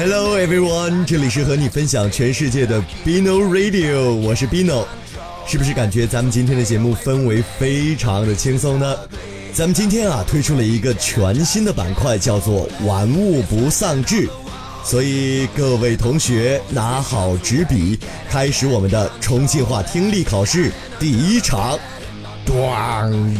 Hello everyone，这里是和你分享全世界的 Bino Radio，我是 Bino。是不是感觉咱们今天的节目氛围非常的轻松呢？咱们今天啊推出了一个全新的板块，叫做“玩物不丧志”。所以各位同学拿好纸笔，开始我们的重庆话听力考试第一场。咣！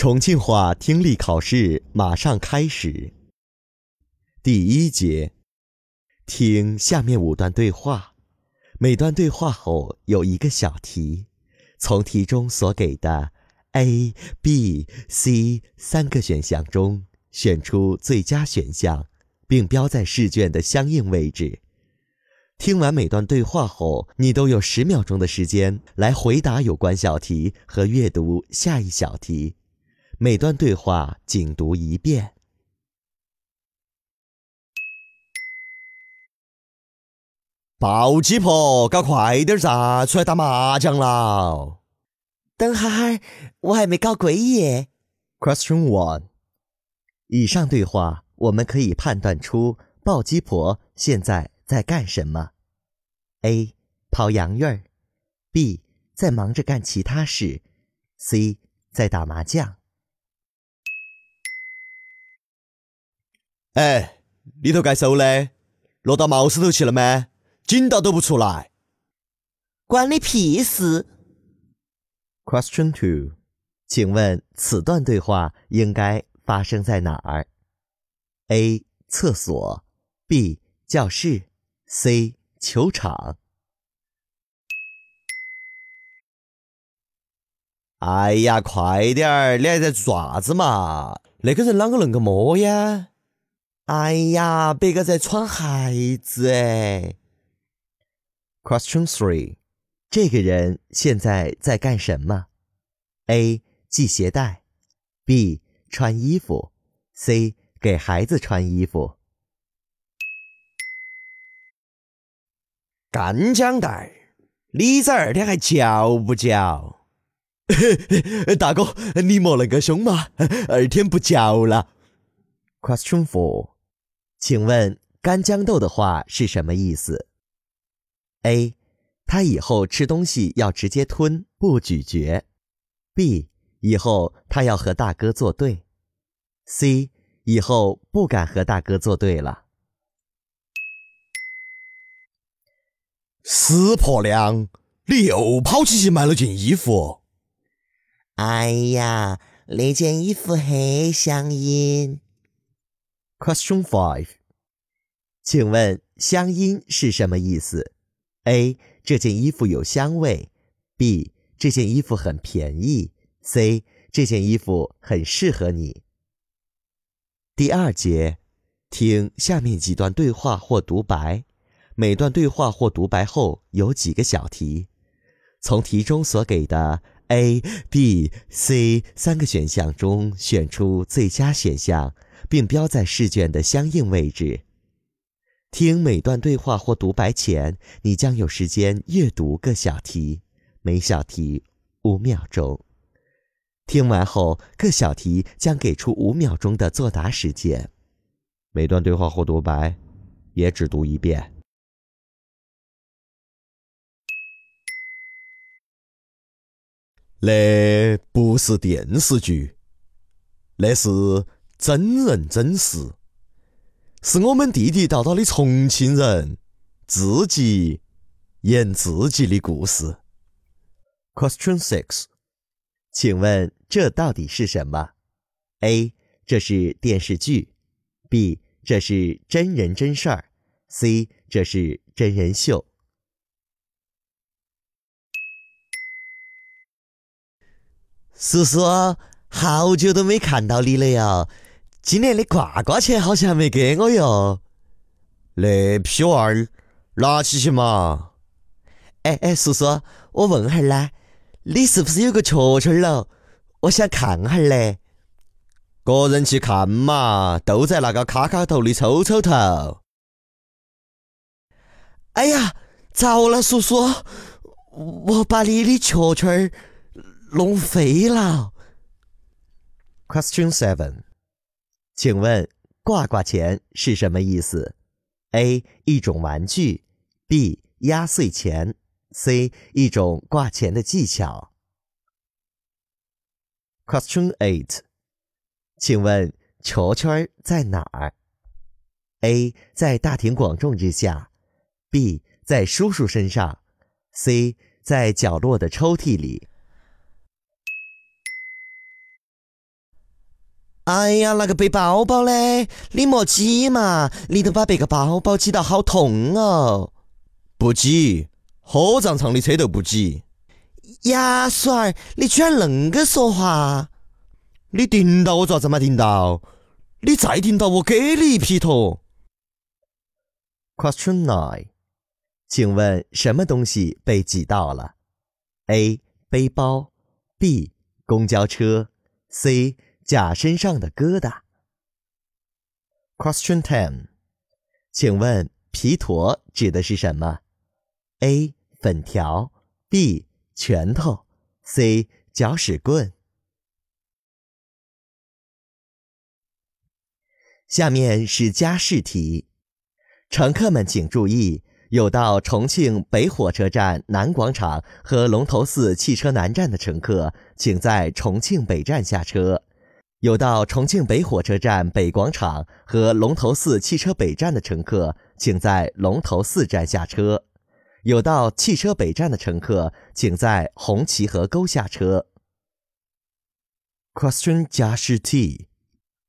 重庆话听力考试马上开始。第一节，听下面五段对话，每段对话后有一个小题，从题中所给的 A、B、C 三个选项中选出最佳选项，并标在试卷的相应位置。听完每段对话后，你都有十秒钟的时间来回答有关小题和阅读下一小题。每段对话仅读一遍。暴鸡婆，搞快点噻，出来打麻将了。等哈哈，我还没搞归耶。Question one。以上对话我们可以判断出暴鸡婆现在在干什么：A. 跑洋芋儿；B. 在忙着干其他事；C. 在打麻将。哎，里头该手的，落到茅石头去了吗？警到都不出来，关你屁事！Question two，请问此段对话应该发生在哪儿？A. 厕所，B. 教室，C. 球场。哎呀，快点儿！你还在做啥子嘛？那个人啷个恁个摸呀？哎呀，别个在穿鞋子哎！Question three，这个人现在在干什么？A. 系鞋带，B. 穿衣服，C. 给孩子穿衣服。干将带，你这二天还叫不叫？大哥，你莫那个凶嘛，二天不叫了。Question four。请问干豇豆的话是什么意思？A. 他以后吃东西要直接吞，不咀嚼。B. 以后他要和大哥作对。C. 以后不敢和大哥作对了。死婆娘，你又跑出去买了件衣服。哎呀，那件衣服很香烟。Question five，请问香音是什么意思？A. 这件衣服有香味。B. 这件衣服很便宜。C. 这件衣服很适合你。第二节，听下面几段对话或独白，每段对话或独白后有几个小题，从题中所给的 A、B、C 三个选项中选出最佳选项。并标在试卷的相应位置。听每段对话或独白前，你将有时间阅读各小题，每小题五秒钟。听完后，各小题将给出五秒钟的作答时间。每段对话或独白也只读一遍。那不是电视剧，那是。真人真事，是我们地地道道的重庆人自己演自己的故事。Question six，请问这到底是什么？A. 这是电视剧；B. 这是真人真事儿；C. 这是真人秀。叔叔，好久都没看到你了哟。今年的刮刮钱好像没给我哟。那批娃儿，拿起去嘛！哎哎，叔叔，我问哈儿呢，你是不是有个雀雀了？我想看哈儿嘞。个人去看嘛，都在那个卡卡头的抽抽头。哎呀，糟了，叔叔，我把你的雀雀儿弄飞了。Question seven，请问挂挂钱是什么意思？A. 一种玩具，B. 压岁钱，C. 一种挂钱的技巧。Question eight，请问球圈在哪儿？A. 在大庭广众之下，B. 在叔叔身上，C. 在角落的抽屉里。哎呀，那个背包包嘞，你莫挤嘛，你都把别个包包挤到好痛哦。不挤，火葬场的车都不挤。呀，孙儿，你居然恁个说话？你盯到我爪子嘛？盯到？你再盯到我，给你一劈头。Question nine，请问什么东西被挤到了？A. 背包，B. 公交车，C. 甲身上的疙瘩。Question ten，请问皮坨指的是什么？A. 粉条，B. 拳头，C. 搅屎棍。下面是加试题，乘客们请注意。有到重庆北火车站南广场和龙头寺汽车南站的乘客，请在重庆北站下车。有到重庆北火车站北广场和龙头寺汽车北站的乘客，请在龙头寺站下车；有到汽车北站的乘客，请在红旗河沟下车。Question 加试题：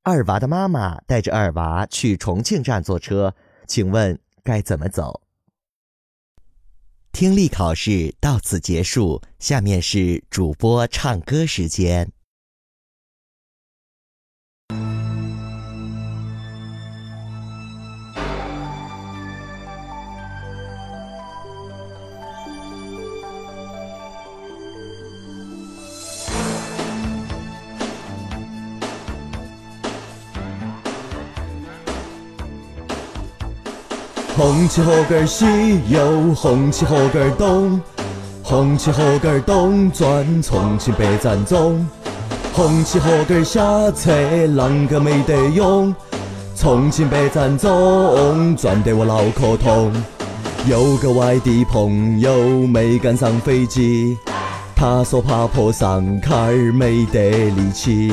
二娃的妈妈带着二娃去重庆站坐车，请问该怎么走？听力考试到此结束，下面是主播唱歌时间。红旗河根西又红旗河根东，红旗河根东转重庆北站中，红旗河根下车啷个没得用？重庆北站中转得我脑壳痛。有个外地朋友没赶上飞机，他说爬坡上坎儿没得力气，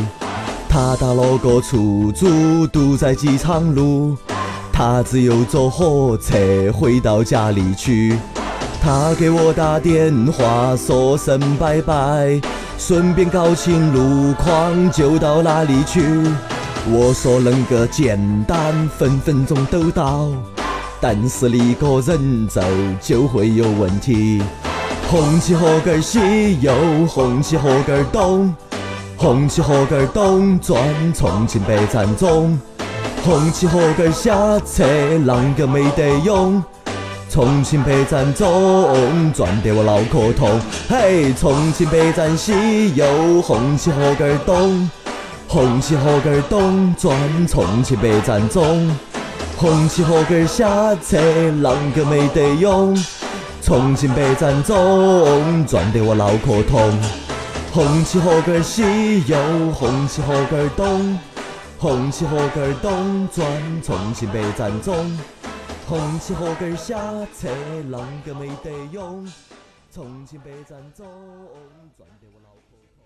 他打了个出租，堵在机场路。他只有坐火车回到家里去。他给我打电话说声拜拜，顺便搞清路况就到哪里去。我说恁个简单，分分钟都到。但是你个人走就会有问题。红旗河根西又红旗河根东，红旗河根东转重庆北站中。红旗河根下车啷个没得用？重庆北站中转得我脑壳痛。嘿，重庆北站西有红旗河根东，红旗河根东转重庆北站中。红旗河根下车啷个没得用？重庆北站中转得我脑壳痛。红旗河根西有红旗河根东。红旗河根东转重庆北站中，红旗河根下车啷个没得用？重庆北站中转得我脑壳痛。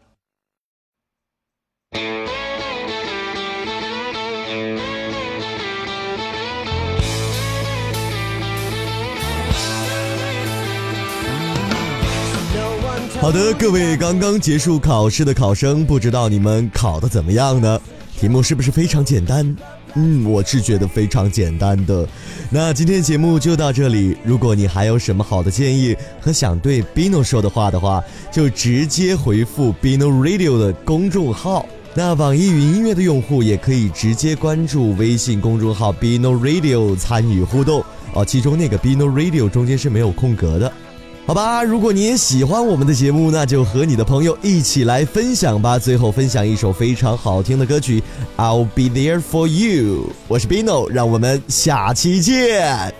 好的，各位刚刚结束考试的考生，不知道你们考的怎么样呢？题目是不是非常简单？嗯，我是觉得非常简单的。那今天节目就到这里。如果你还有什么好的建议和想对 Bino 说的话的话，就直接回复 Bino Radio 的公众号那网易云音乐的用户也可以直接关注微信公众号 Bino Radio 参与互动哦，其中那个 Bino Radio 中间是没有空格的，好吧？如果你也喜欢我们的节目，那就和你的朋友一起来分享吧。最后分享一首非常好听的歌曲，I'll be there for you。我是 Bino，让我们下期见。